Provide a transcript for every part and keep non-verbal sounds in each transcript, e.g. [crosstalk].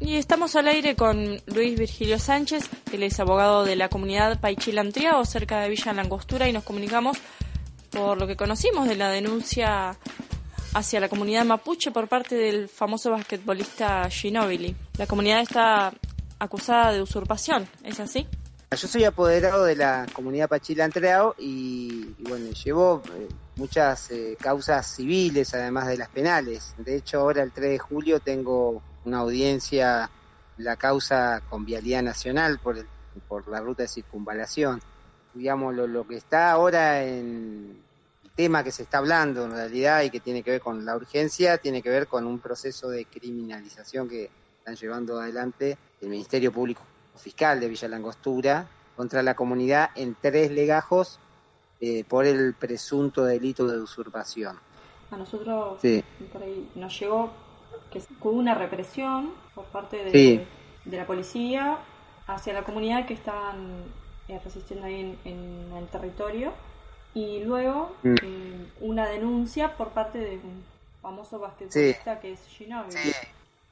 Y estamos al aire con Luis Virgilio Sánchez, él es abogado de la comunidad Paichilantriao, cerca de Villa Langostura, y nos comunicamos por lo que conocimos de la denuncia hacia la comunidad mapuche por parte del famoso basquetbolista Ginobili. La comunidad está acusada de usurpación, ¿es así? Yo soy apoderado de la comunidad Pachilantreao y, y bueno, llevo eh, muchas eh, causas civiles además de las penales. De hecho, ahora el 3 de julio tengo una audiencia, la causa con Vialidad Nacional por, el, por la ruta de circunvalación. Digamos, lo, lo que está ahora en el tema que se está hablando en realidad y que tiene que ver con la urgencia, tiene que ver con un proceso de criminalización que están llevando adelante el Ministerio Público Fiscal de Villa Langostura contra la comunidad en tres legajos eh, por el presunto delito de usurpación. A nosotros Sí. por ahí nos llegó que hubo una represión por parte de, Sí. de la policía hacia la comunidad que estaban eh, resistiendo ahí en, en el territorio y luego Mm. eh, una denuncia por parte de un famoso basquetbolista que es Ginobili. Sí.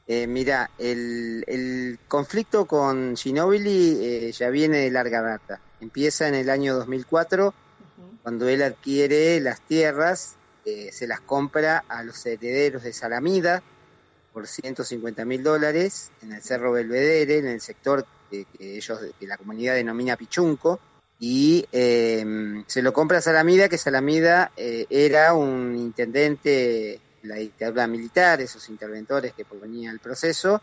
Eh, mira, el, el conflicto con Ginobili eh, ya viene de larga data. Empieza en el año 2004, Ujú. cuando él adquiere las tierras, eh, se las compra a los herederos de Salamida por 150 mil dólares en el Cerro Belvedere, en el sector que, ellos, que la comunidad denomina Pichunco, y eh, se lo compra a Salamida, que Salamida eh, era un intendente de la dictadura militar, esos interventores que provenían del proceso,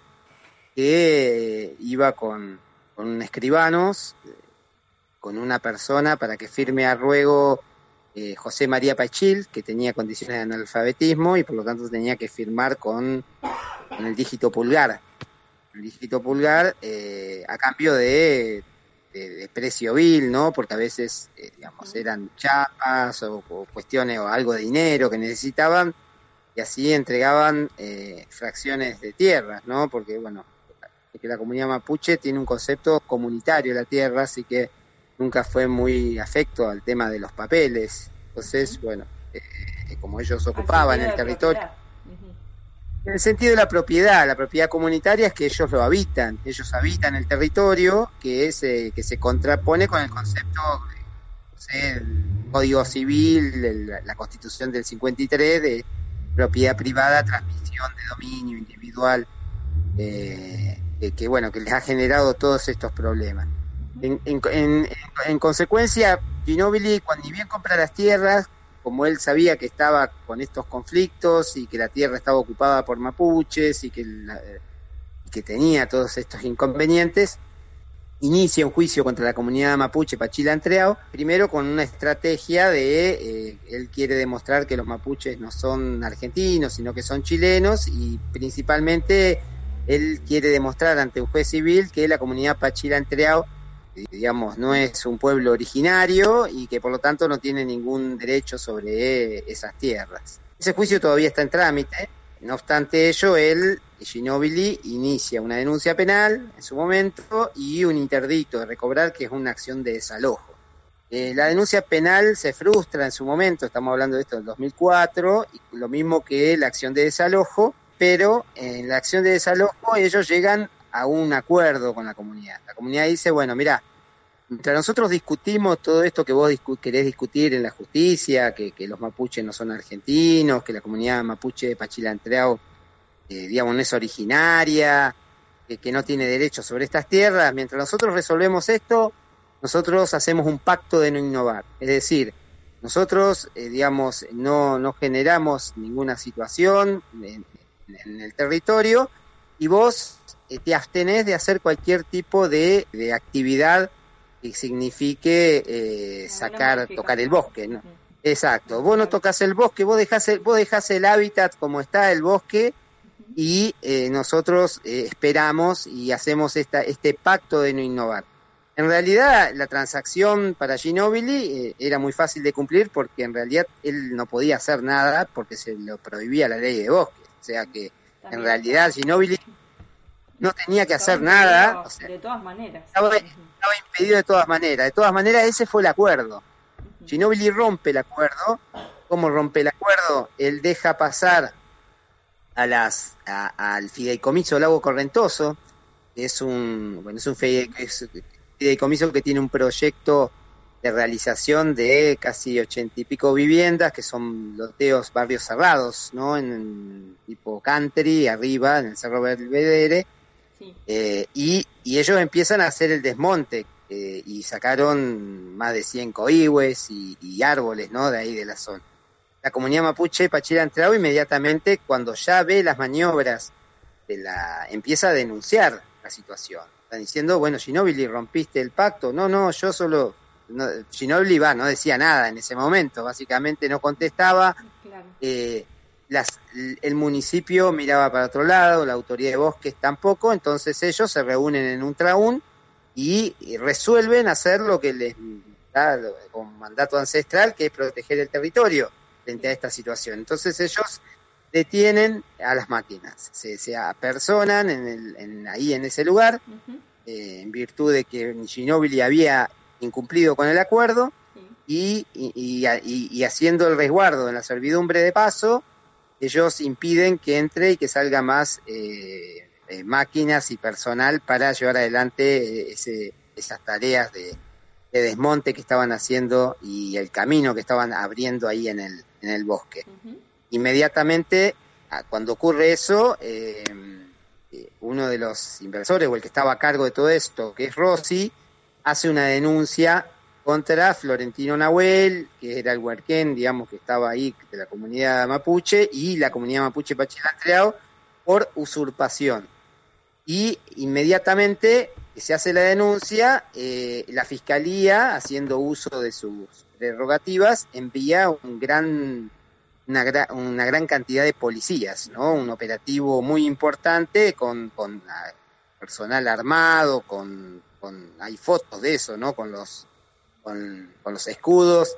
que eh, iba con, con escribanos, eh, con una persona para que firme a ruego eh, José María Pachil, que tenía condiciones de analfabetismo y por lo tanto tenía que firmar con, con el dígito pulgar. El dígito pulgar eh, a cambio de, de, de precio vil, ¿no? Porque a veces, eh, digamos, eran chapas o, o cuestiones o algo de dinero que necesitaban y así entregaban eh, fracciones de tierras, ¿no? Porque, bueno, es que la comunidad mapuche tiene un concepto comunitario de la tierra, así que nunca fue muy afecto al tema de los papeles. Entonces, bueno, eh, como ellos ocupaban el territorio, en el sentido de la propiedad, la propiedad comunitaria es que ellos lo habitan, ellos habitan el territorio que es eh, que se contrapone con el concepto, no sé, el Código Civil, el- la Constitución del 53 de propiedad privada, transmisión de dominio individual, eh, que, bueno, que les ha generado todos estos problemas. En, en- en- en consecuencia, Ginobili, cuando bien compra las tierras, como él sabía que estaba con estos conflictos y que la tierra estaba ocupada por mapuches y que, tenía todos estos inconvenientes, inicia un juicio contra la comunidad mapuche Pachilantreao, primero con una estrategia de, eh, él quiere demostrar que los mapuches no son argentinos, sino que son chilenos y principalmente él quiere demostrar ante un juez civil que la comunidad Pachilantreao digamos, no es un pueblo originario y que por lo tanto no tiene ningún derecho sobre esas tierras. Ese juicio todavía está en trámite, no obstante ello, él, Ginobili, inicia una denuncia penal en su momento y un interdicto de recobrar que es una acción de desalojo. Eh, la denuncia penal se frustra en su momento, estamos hablando de esto del 2004, y lo mismo que la acción de desalojo, pero en la acción de desalojo ellos llegan a un acuerdo con la comunidad. La comunidad dice, bueno, mira, mientras nosotros discutimos todo esto que vos discu querés discutir en la justicia, que, los mapuches no son argentinos, que la comunidad mapuche de Pachilantreao, eh, digamos, no es originaria, que, no tiene derecho sobre estas tierras, mientras nosotros resolvemos esto, nosotros hacemos un pacto de no innovar. Es decir, nosotros, eh, digamos, no, no generamos ninguna situación en el territorio y vos eh, te abstenés de hacer cualquier tipo de, de actividad que signifique eh, sacar, tocar el bosque, ¿no? Exacto. Vos no tocas el bosque, vos dejás el, vos dejás el hábitat como está el bosque y eh, nosotros eh, esperamos y hacemos esta, este pacto de no innovar. En realidad, la transacción para Ginobili era muy fácil de cumplir porque en realidad él no podía hacer nada porque se lo prohibía la ley de bosque. O sea que También. en realidad Ginobili no tenía que hacer nada. O sea, de todas maneras. Estaba, estaba, impedido de todas maneras. De todas maneras, ese fue el acuerdo. Uh -huh. Ginobili rompe el acuerdo. ¿Cómo rompe el acuerdo? Él deja pasar a las al fideicomiso Lago Correntoso, que es un bueno es un fideicomiso que tiene un proyecto de realización de casi ochenta y pico viviendas, que son loteos barrios cerrados, ¿no? En, tipo country, arriba, en el Cerro Belvedere, eh, y, y, ellos empiezan a hacer el desmonte, eh, y sacaron más de 100 coihues y, árboles, ¿no? De ahí de la zona. La comunidad mapuche Pachira Entrado inmediatamente, cuando ya ve las maniobras, de la empieza a denunciar la situación. Están diciendo, bueno, Ginóbili, rompiste el pacto. No, no, yo solo no, Ginobili va, no decía nada en ese momento, básicamente no contestaba. Eh, las, el municipio miraba para otro lado, la autoridad de bosques tampoco, entonces ellos se reúnen en un traún y, resuelven hacer lo que les da con mandato ancestral, que es proteger el territorio frente a esta situación. Entonces ellos detienen a las máquinas, se, se apersonan en el, en, ahí en ese lugar, eh, en virtud de que Ginobili había incumplido con el acuerdo y, y, haciendo el resguardo en la servidumbre de paso, ellos impiden que entre y que salga más eh, eh, máquinas y personal para llevar adelante ese, esas tareas de, desmonte que estaban haciendo y el camino que estaban abriendo ahí en el, en el bosque. Inmediatamente, cuando ocurre eso, eh, uno de los inversores o el que estaba a cargo de todo esto, que es Rossi, hace una denuncia contra Florentino Nahuel, que era el huerquén, digamos, que estaba ahí de la comunidad mapuche, y la comunidad mapuche Pachilantreado, por usurpación. Y inmediatamente se hace la denuncia, eh, la fiscalía, haciendo uso de sus prerrogativas, envía un gran, una, una gran cantidad de policías, ¿no? Un operativo muy importante con, con personal armado, con hay fotos de eso, ¿no? Con los, con, los escudos.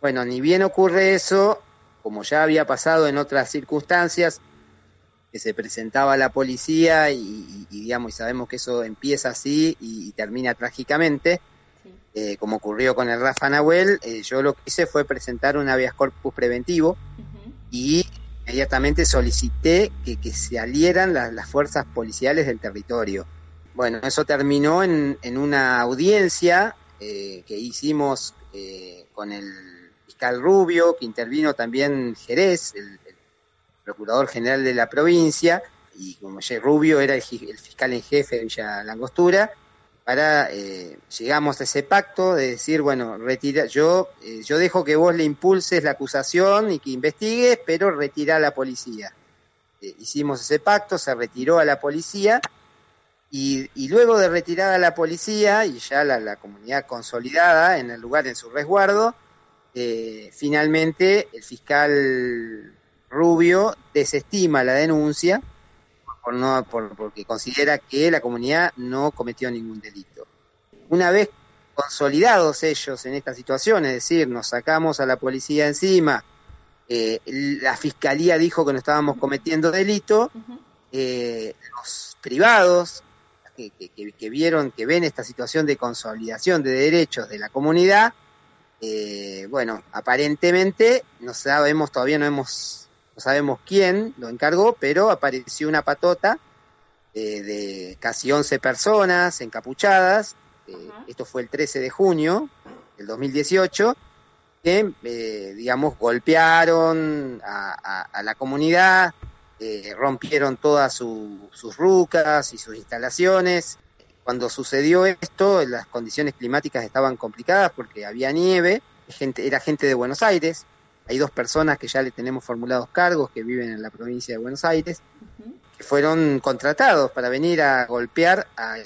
Bueno, ni bien ocurre eso, como ya había pasado en otras circunstancias, que se presentaba la policía y, digamos, y sabemos que eso empieza así y, termina trágicamente, eh, como ocurrió con el Rafa Nahuel, eh, yo lo que hice fue presentar un habeas corpus preventivo y inmediatamente solicité que, que se alieran las fuerzas policiales del territorio. Bueno, eso terminó en, en una audiencia eh, que hicimos eh, con el fiscal Rubio, que intervino también Jerez, el, procurador general de la provincia, y como ya Rubio era el, fiscal en jefe de Villa Langostura, para eh, llegamos a ese pacto de decir, bueno, retira, yo, yo dejo que vos le impulses la acusación y que investigues, pero retira a la policía. hicimos ese pacto, se retiró a la policía y, luego de retirada la policía y ya la, comunidad consolidada en el lugar, en su resguardo, eh, finalmente el fiscal Rubio desestima la denuncia por no, por, porque considera que la comunidad no cometió ningún delito. Una vez consolidados ellos en esta situación, es decir, nos sacamos a la policía encima, eh, la fiscalía dijo que no estábamos cometiendo delito, eh, los privados que, vieron, que ven esta situación de consolidación de derechos de la comunidad, eh, bueno, aparentemente no sabemos, todavía no hemos, no sabemos quién lo encargó, pero apareció una patota eh, de casi 11 personas encapuchadas, eh, esto fue el 13 de junio del 2018, que, digamos, golpearon a la comunidad, eh, rompieron todas sus rucas y sus instalaciones. Cuando sucedió esto, las condiciones climáticas estaban complicadas porque había nieve, gente, era gente de Buenos Aires, hay dos personas que ya le tenemos formulados cargos que viven en la provincia de Buenos Aires, que fueron contratados para venir a golpear a,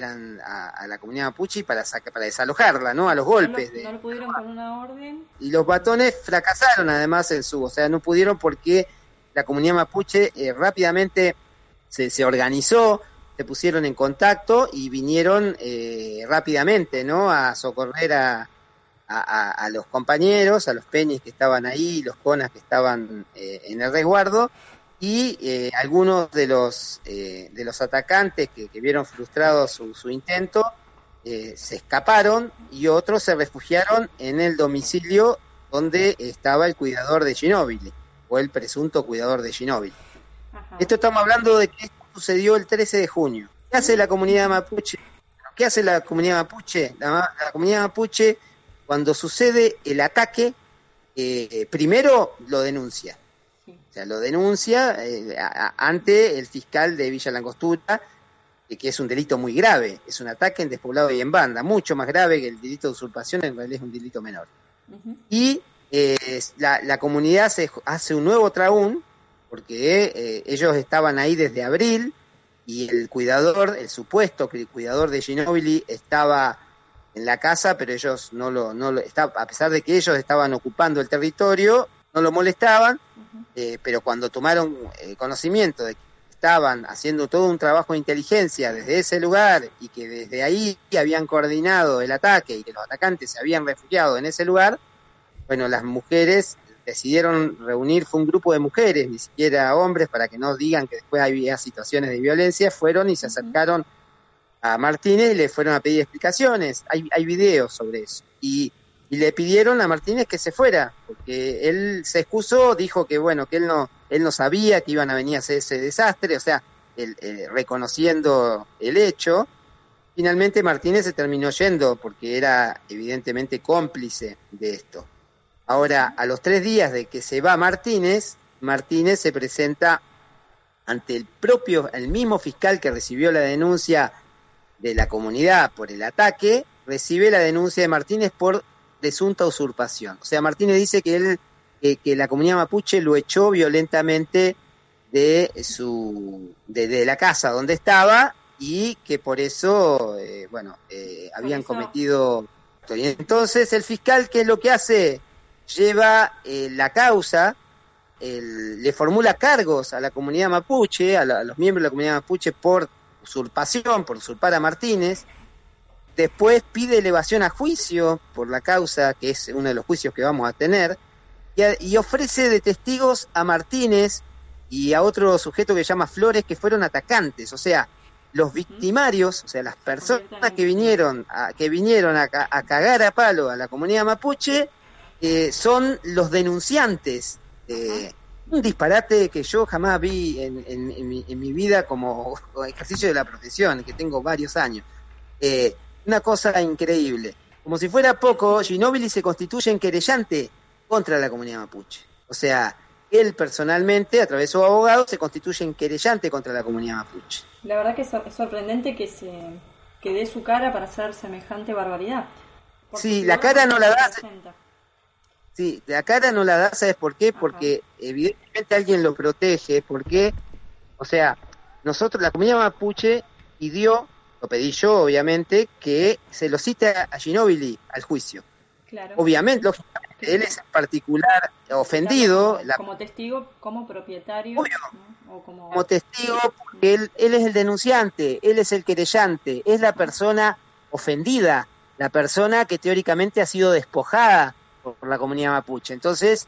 la comunidad mapuche para, para desalojarla, ¿no? A los golpes. No lo, pudieron con una orden. Y los batones fracasaron además en su, o sea, no pudieron porque la comunidad mapuche eh, rápidamente se, organizó, se pusieron en contacto y vinieron eh, rápidamente ¿no? a socorrer a, a, los compañeros, a los peñis que estaban ahí, los conas que estaban eh, en el resguardo y algunos de los, de los atacantes que, vieron frustrado su, su intento se escaparon y otros se refugiaron en el domicilio donde estaba el cuidador de Ginóbili o el presunto cuidador de Ginóbili. Esto estamos hablando de que esto sucedió el 13 de junio. ¿Qué hace la comunidad mapuche? ¿Qué hace la comunidad mapuche? La, comunidad mapuche, cuando sucede el ataque, eh, primero lo denuncia. O sea, lo denuncia eh, ante el fiscal de Villa Langostura, que es un delito muy grave. Es un ataque en despoblado y en banda, mucho más grave que el delito de usurpación, en realidad es un delito menor. Y eh, la, comunidad se hace un nuevo traún, porque ellos estaban ahí desde abril, y el cuidador, el supuesto cuidador de Ginobili estaba en la casa, pero ellos no lo, no lo a pesar de que ellos estaban ocupando el territorio, no lo molestaban, eh, pero cuando tomaron eh, conocimiento de que estaban haciendo todo un trabajo de inteligencia desde ese lugar y que desde ahí habían coordinado el ataque y que los atacantes se habían refugiado en ese lugar, bueno, las mujeres decidieron reunir, fue un grupo de mujeres, ni siquiera hombres, para que no digan que después había situaciones de violencia, fueron y se acercaron a Martínez y le fueron a pedir explicaciones. Hay, hay videos sobre eso. Y, le pidieron a Martínez que se fuera, porque él se excusó, dijo que bueno, que él no, él no sabía que iban a venir a hacer ese desastre, o sea, eh, reconociendo el hecho. Finalmente Martínez se terminó yendo porque era evidentemente cómplice de esto. Ahora, a los tres días de que se va Martínez, Martínez se presenta ante el propio, el mismo fiscal que recibió la denuncia de la comunidad por el ataque, recibe la denuncia de Martínez por presunta usurpación. O sea, Martínez dice que él, que la comunidad mapuche lo echó violentamente de su, de, la casa donde estaba y que por eso, eh, bueno, eh, habían cometido. Y entonces el fiscal, ¿qué es lo que hace? Lleva eh, la causa, le formula cargos a la comunidad mapuche, a, los miembros de la comunidad mapuche por usurpación, por usurpar a Martínez. Después pide elevación a juicio por la causa, que es uno de los juicios que vamos a tener, y, ofrece de testigos a Martínez y a otro sujeto que se llama Flores, que fueron atacantes. O sea, los victimarios, o sea, las personas que vinieron a, que vinieron a cagar a palo a la comunidad mapuche, eh, son los denunciantes. un disparate que yo jamás vi en, mi, vida como [laughs] ejercicio de la profesión, que tengo varios años. Eh, una cosa increíble. Como si fuera poco, Ginóbili se constituye en querellante contra la comunidad mapuche. O sea, él personalmente, a través de su abogado, se constituye en querellante contra la comunidad mapuche. La verdad que es sorprendente que se que dé su cara para hacer semejante barbaridad. sí, la cara no la da. Sí, la cara no la da, ¿sabes por qué? Porque evidentemente alguien lo protege, porque, o sea, nosotros, la comunidad mapuche pidió, lo pedí yo obviamente, que se lo cite a Ginóbili al juicio. Claro. Obviamente, lógicamente, él es en particular ofendido. como testigo, como propietario. O como... como... testigo, porque él, él es el denunciante, él es el querellante, es la persona ofendida, la persona que teóricamente ha sido despojada por la comunidad mapuche. Entonces,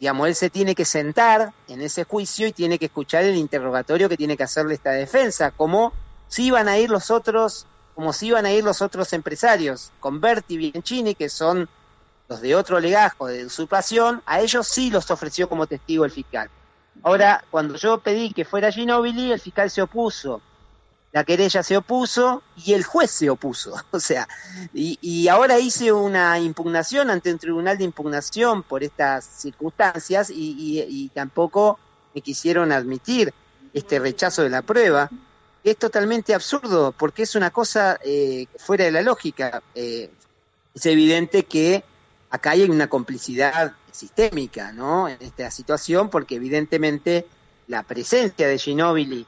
digamos, él se tiene que sentar en ese juicio y tiene que escuchar el interrogatorio que tiene que hacerle esta defensa, como si iban a ir los otros, como si iban a ir los otros empresarios, con Berti y Bianchini, que son los de otro legajo de usurpación, a ellos sí los ofreció como testigo el fiscal. Ahora, cuando yo pedí que fuera Ginobili, el fiscal se opuso la querella se opuso y el juez se opuso. [laughs] O sea, y, ahora hice una impugnación ante un tribunal de impugnación por estas circunstancias y, tampoco me quisieron admitir este rechazo de la prueba. Es totalmente absurdo porque es una cosa eh, fuera de la lógica. Eh, es evidente que acá hay una complicidad sistémica, ¿no? En esta situación, porque evidentemente la presencia de Ginóbili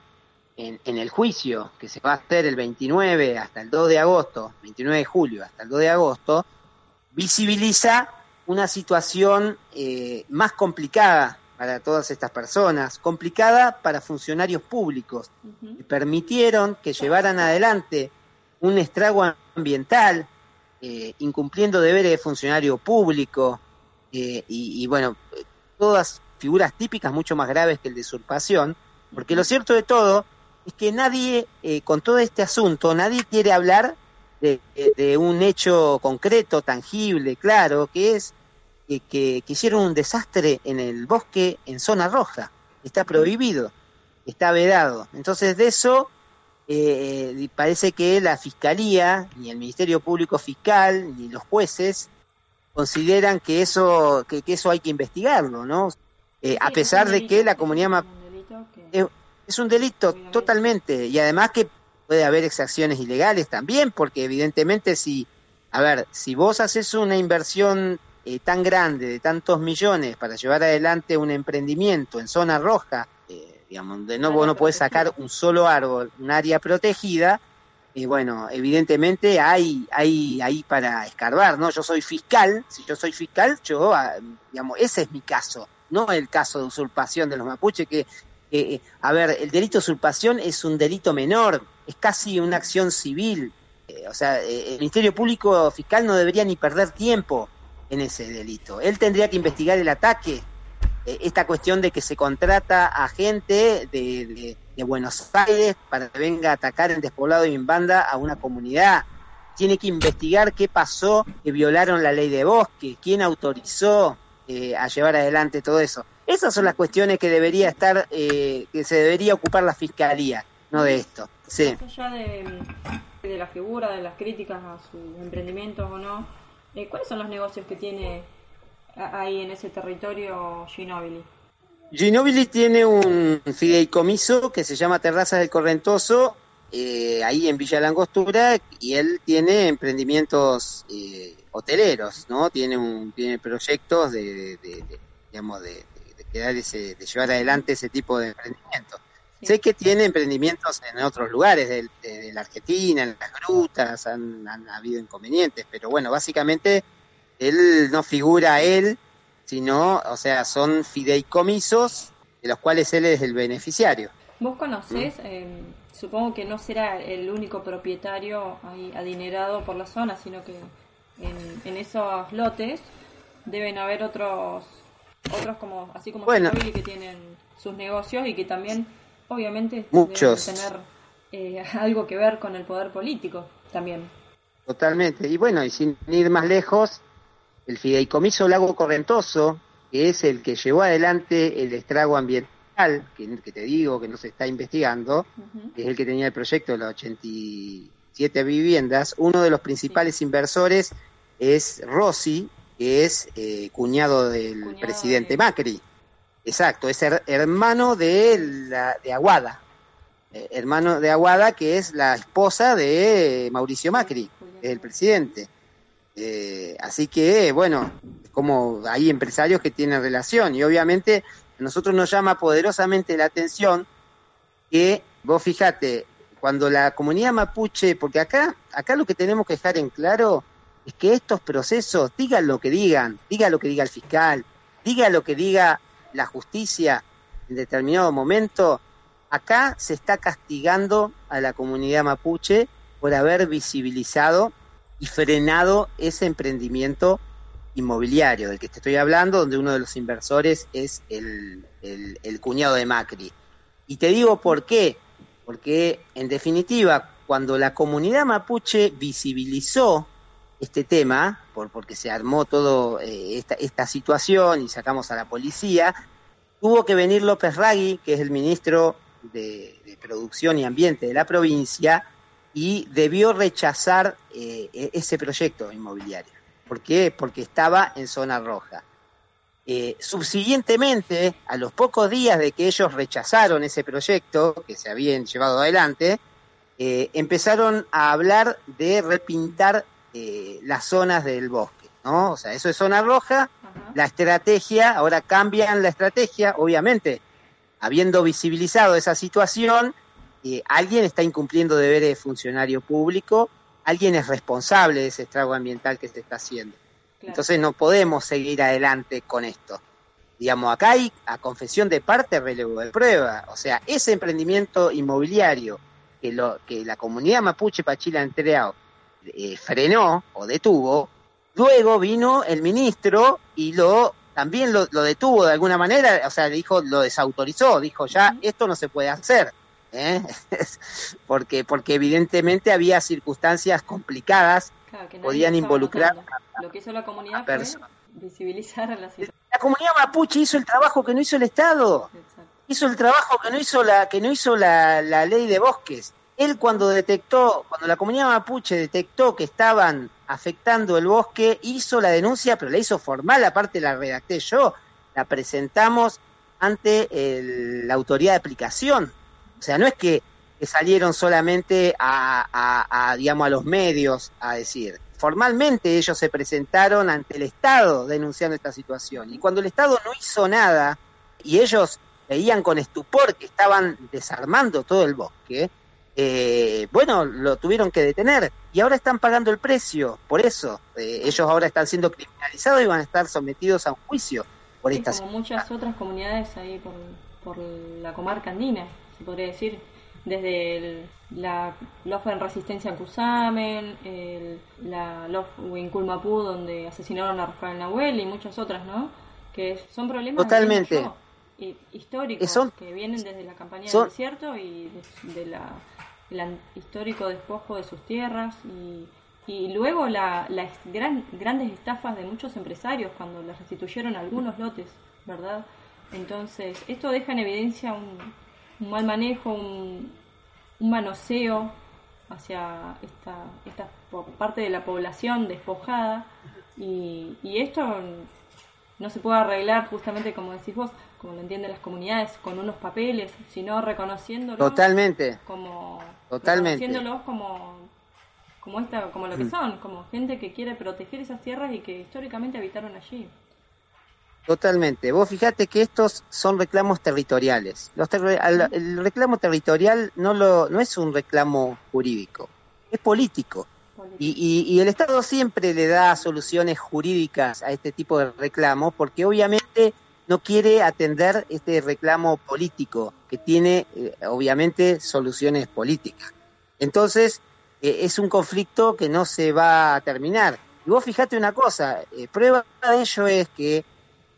en, el juicio que se va a hacer el 29 hasta el 2 de agosto, 29 de julio hasta el 2 de agosto, visibiliza una situación eh, más complicada para todas estas personas, complicada para funcionarios públicos, que permitieron que llevaran adelante un estrago ambiental, eh, incumpliendo deberes de funcionario público, eh, y, y, bueno, todas figuras típicas mucho más graves que el de usurpación, porque lo cierto de todo es que nadie, eh, con todo este asunto, nadie quiere hablar de, un hecho concreto, tangible, claro, que es que, que, hicieron un desastre en el bosque en zona roja. Está prohibido. está vedado. Entonces de eso eh, parece que la Fiscalía, ni el Ministerio Público Fiscal, ni los jueces consideran que eso, que, eso hay que investigarlo, ¿no? Eh, a pesar de que la comunidad mapuche es, un delito totalmente y además que puede haber exacciones ilegales también, porque evidentemente si, a ver, si vos haces una inversión eh, tan grande de tantos millones para llevar adelante un emprendimiento en zona roja, eh, digamos, donde no, vos no podés sacar un solo árbol, un área protegida, y bueno, evidentemente hay, hay ahí para escarbar, ¿no? Yo soy fiscal, si yo soy fiscal, yo, ah, digamos, ese es mi caso, no el caso de usurpación de los mapuches, que, eh, a ver, el delito de usurpación es un delito menor, es casi una acción civil, eh, o sea, eh, el Ministerio Público Fiscal no debería ni perder tiempo en ese delito. Él tendría que investigar el ataque, esta cuestión de que se contrata a gente de Buenos Aires para que venga a atacar en despoblado y en banda a una comunidad. Tiene que investigar qué pasó, que violaron la ley de bosque, quién autorizó eh, a llevar adelante todo eso. Esas son las cuestiones que debería estar, eh, que se debería ocupar la fiscalía, no de esto. Sí. Más allá de, de la figura, de las críticas a sus emprendimientos o no, eh, ¿cuáles son los negocios que tiene ahí en ese territorio Ginobili? Ginobili tiene un fideicomiso que se llama Terrazas del Correntoso, eh, ahí en Villa Langostura, y él tiene emprendimientos eh, hoteleros, ¿no? Tiene un tiene proyectos de, digamos, de, ese, de llevar adelante ese tipo de emprendimientos. Sé que tiene emprendimientos en otros lugares de, la Argentina, en las grutas, han, han habido inconvenientes, pero bueno, básicamente él no figura él sino, o sea, son fideicomisos de los cuales él es el beneficiario. ¿Vos conocés? Em, supongo que no será el único propietario ahí adinerado por la zona, sino que en, esos lotes deben haber otros, otros como así como bueno, que tienen sus negocios y que también, obviamente, muchos. deben tener eh, [laughs] algo que ver con el poder político también. Totalmente. Y bueno, y sin ir más lejos, el fideicomiso Lago Correntoso, que es el que llevó adelante el estrago ambiental, que, te digo que no se está investigando, que es el que tenía el proyecto de las 87 viviendas, uno de los principales inversores es Rossi, que es eh, cuñado del presidente Macri. Exacto, es hermano de, la, de Aguada, eh, hermano de Aguada, que es la esposa de Mauricio Macri, es el presidente. Eh, así que, bueno, como hay empresarios que tienen relación y obviamente a nosotros nos llama poderosamente la atención que, vos fíjate, cuando la comunidad mapuche, porque acá, acá lo que tenemos que dejar en claro es que estos procesos, digan lo que digan, diga lo que diga el fiscal, diga lo que diga la justicia en determinado momento, acá se está castigando a la comunidad mapuche por haber visibilizado y frenado ese emprendimiento inmobiliario del que te estoy hablando, donde uno de los inversores es el, el, cuñado de Macri. Y te digo por qué, porque en definitiva, cuando la comunidad mapuche visibilizó este tema, por, porque se armó toda eh, esta, situación y sacamos a la policía, tuvo que venir López Ragui, que es el ministro de, Producción y Ambiente de la provincia, y debió rechazar eh, e-, ese proyecto inmobiliario. ¿Por qué? Porque estaba en zona roja. Eh, subsiguientemente, a los pocos días de que ellos rechazaron ese proyecto que se habían llevado adelante, empezaron a hablar de repintar las zonas del bosque, ¿no? O sea, eso es zona roja, la estrategia, ahora cambian la estrategia, obviamente, habiendo visibilizado esa situación, alguien está incumpliendo deberes de funcionario público, alguien es responsable de ese estrago ambiental que se está haciendo. Entonces no podemos seguir adelante con esto. Digamos, acá hay a confesión de parte relevo de prueba. O sea, ese emprendimiento inmobiliario que, lo, que la comunidad mapuche Pachila Entreao eh, frenó o detuvo, luego vino el ministro y lo también lo, lo, detuvo de alguna manera, o sea, dijo, lo desautorizó, dijo ya, esto no se puede hacer. ¿eh? [laughs] porque, porque evidentemente había circunstancias complicadas, que podían involucrar Lo que hizo la comunidad fue visibilizar a la La comunidad mapuche hizo el trabajo que no hizo el Estado. hizo el trabajo que no hizo la, que no hizo la, la ley de bosques. Él cuando detectó, cuando la comunidad mapuche detectó que estaban afectando el bosque, hizo la denuncia, pero la hizo formal, aparte la redacté yo, la presentamos ante la autoridad de aplicación. O sea, no es que, salieron solamente a, a, digamos, a los medios a decir. Formalmente ellos se presentaron ante el Estado denunciando esta situación. Y cuando el Estado no hizo nada y ellos veían con estupor que estaban desarmando todo el bosque, eh, bueno, lo tuvieron que detener y ahora están pagando el precio. Por eso, eh, ellos ahora están siendo criminalizados y van a estar sometidos a un juicio por sí, Como muchas otras comunidades ahí por, por la comarca andina, se podría decir, desde el, la LOF en Resistencia en Cusamen, el, la LOF Winculmapú, donde asesinaron a Rafael Nahuel y muchas otras, ¿no? Que son problemas Totalmente. Históricos que vienen desde la campaña del desierto y de, la, el histórico despojo de sus tierras y y luego la, las gran, grandes estafas de muchos empresarios cuando les restituyeron algunos lotes, ¿verdad? Entonces, esto deja en evidencia un, mal manejo, un, manoseo hacia esta, esta parte de la población despojada y, y esto no se puede arreglar justamente como decís vos, como lo entienden las comunidades, con unos papeles, sino reconociéndolos Totalmente. como Totalmente. reconociéndolos como como esta, como lo que mm. son, como gente que quiere proteger esas tierras y que históricamente habitaron allí. Totalmente. Vos fijate que estos son reclamos territoriales. Los el reclamo territorial no, lo, no es un reclamo jurídico, es político. Y, y, el Estado siempre le da soluciones jurídicas a este tipo de reclamos porque obviamente no quiere atender este reclamo político que tiene eh, obviamente soluciones políticas. Entonces, eh, es un conflicto que no se va a terminar. Y vos fijate una cosa, eh, prueba de ello es que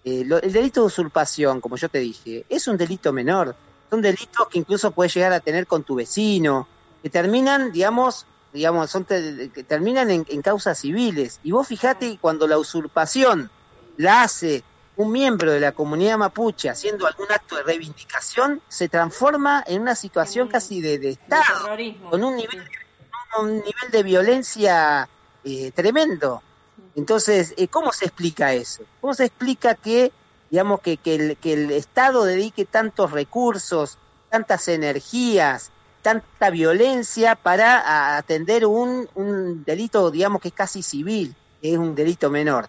el delito de usurpación, como yo te dije, es un delito menor. Son delitos que incluso puedes llegar a tener con tu vecino, que terminan, digamos, digamos, son que terminan en, en, causas civiles. Y vos fijate cuando la usurpación la hace un miembro de la comunidad mapuche haciendo algún acto de reivindicación, se transforma en una situación casi de, de Estado, con un nivel de un nivel de violencia eh, tremendo. Entonces, eh, ¿cómo se explica eso? ¿Cómo se explica que, digamos, que, que, el, que el Estado dedique tantos recursos, tantas energías, tanta violencia para atender un, un delito, digamos, que es casi civil, que es un delito menor?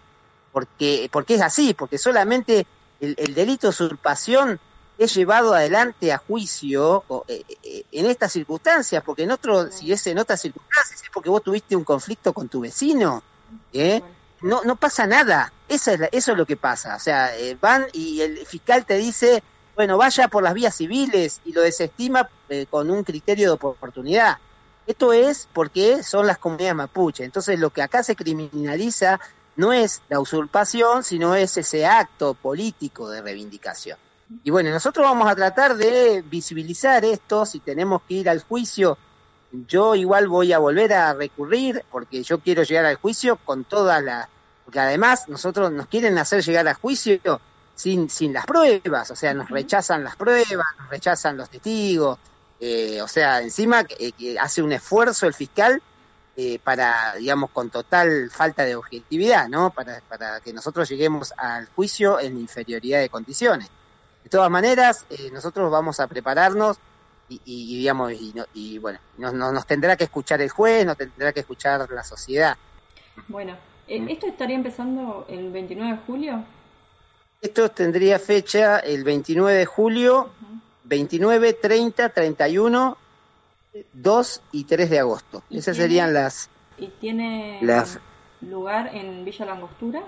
Porque, porque es así, porque solamente el, el delito de usurpación es llevado adelante a juicio eh, eh, en estas circunstancias, porque en otro, si es en otras circunstancias, es porque vos tuviste un conflicto con tu vecino, ¿eh? no, no pasa nada, eso es, eso es lo que pasa, o sea, van y el fiscal te dice, bueno, vaya por las vías civiles y lo desestima con un criterio de oportunidad. Esto es porque son las comunidades mapuche, entonces lo que acá se criminaliza no es la usurpación, sino es ese acto político de reivindicación. Y bueno, nosotros vamos a tratar de visibilizar esto, si tenemos que ir al juicio, yo igual voy a volver a recurrir, porque yo quiero llegar al juicio con todas las... Porque además nosotros nos quieren hacer llegar al juicio sin, sin las pruebas, o sea, nos rechazan las pruebas, nos rechazan los testigos, eh, o sea, encima hace un esfuerzo el fiscal eh, para, digamos, con total falta de objetividad, ¿no? Para, para que nosotros lleguemos al juicio en inferioridad de condiciones. De todas maneras, eh, nosotros vamos a prepararnos y, digamos, y, bueno, nos, tendrá que escuchar el juez, nos tendrá que escuchar la sociedad. Bueno, eh, ¿esto estaría empezando el 29 de julio? Esto tendría fecha el 29 de julio, 29, 30, 31, 2 y 3 de agosto. Esas serían las... ¿Y tiene lugar en Villa Langostura?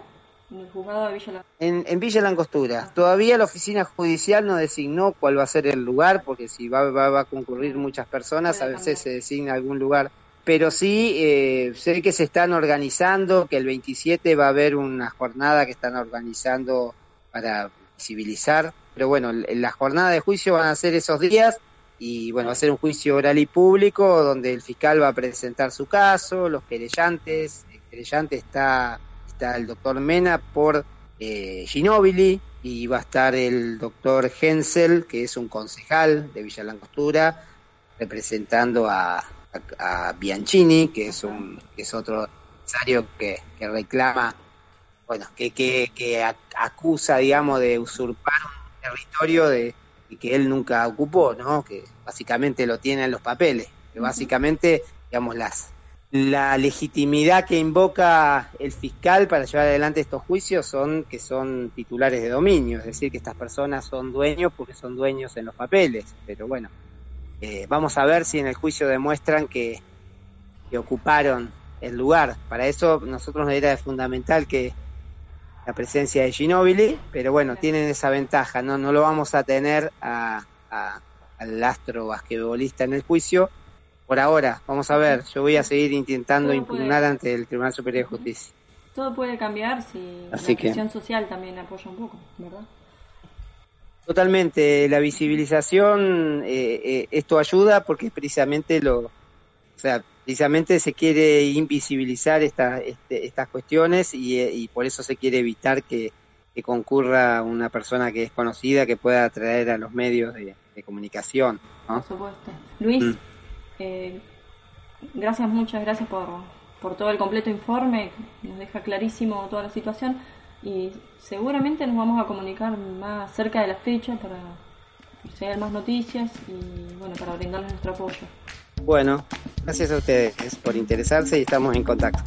En Villa Langostura. Todavía la oficina judicial no designó cuál va a ser el lugar, porque si va, va, a concurrir muchas personas, a veces se designa algún lugar. Pero sí, eh, sé que se están organizando, que el 27 va a haber una jornada que están organizando para visibilizar. Pero bueno, la jornada de juicio van a ser esos días y bueno, va a ser un juicio oral y público donde el fiscal va a presentar su caso, los querellantes, el querellante está el doctor Mena por eh, Ginóbili, y va a estar el doctor Hensel, que es un concejal de Villa Langostura, representando a, Bianchini, que es un que es otro empresario que, que reclama, bueno, que, que, que acusa, digamos, de usurpar un territorio de, que él nunca ocupó, ¿no? Que básicamente lo tiene en los papeles, que básicamente, digamos, las la legitimidad que invoca el fiscal para llevar adelante estos juicios son que son titulares de dominio, es decir, que estas personas son dueños porque son dueños en los papeles. Pero bueno, eh, vamos a ver si en el juicio demuestran que, que ocuparon el lugar. Para eso nosotros nos era fundamental que la presencia de Ginóbili, pero bueno, tienen esa ventaja, no, no lo vamos a tener a, al astro basquetbolista en el juicio por ahora. Vamos a ver, yo voy a seguir intentando impugnar ante el Tribunal Superior de Justicia. Todo puede cambiar si la presión social también apoya un poco, ¿verdad? Totalmente, la visibilización, eh, eh, esto ayuda porque precisamente lo, o sea, precisamente se quiere invisibilizar esta, este, estas cuestiones y, eh, y, por eso se quiere evitar que, que, concurra una persona que es conocida que pueda atraer a los medios de, comunicación. Por supuesto. Luis, mm. Eh, gracias, muchas gracias por, por todo el completo informe, nos deja clarísimo toda la situación y seguramente nos vamos a comunicar más cerca de la fecha para si hay más noticias y bueno, para brindarles nuestro apoyo. Bueno, gracias a ustedes por interesarse y estamos en contacto.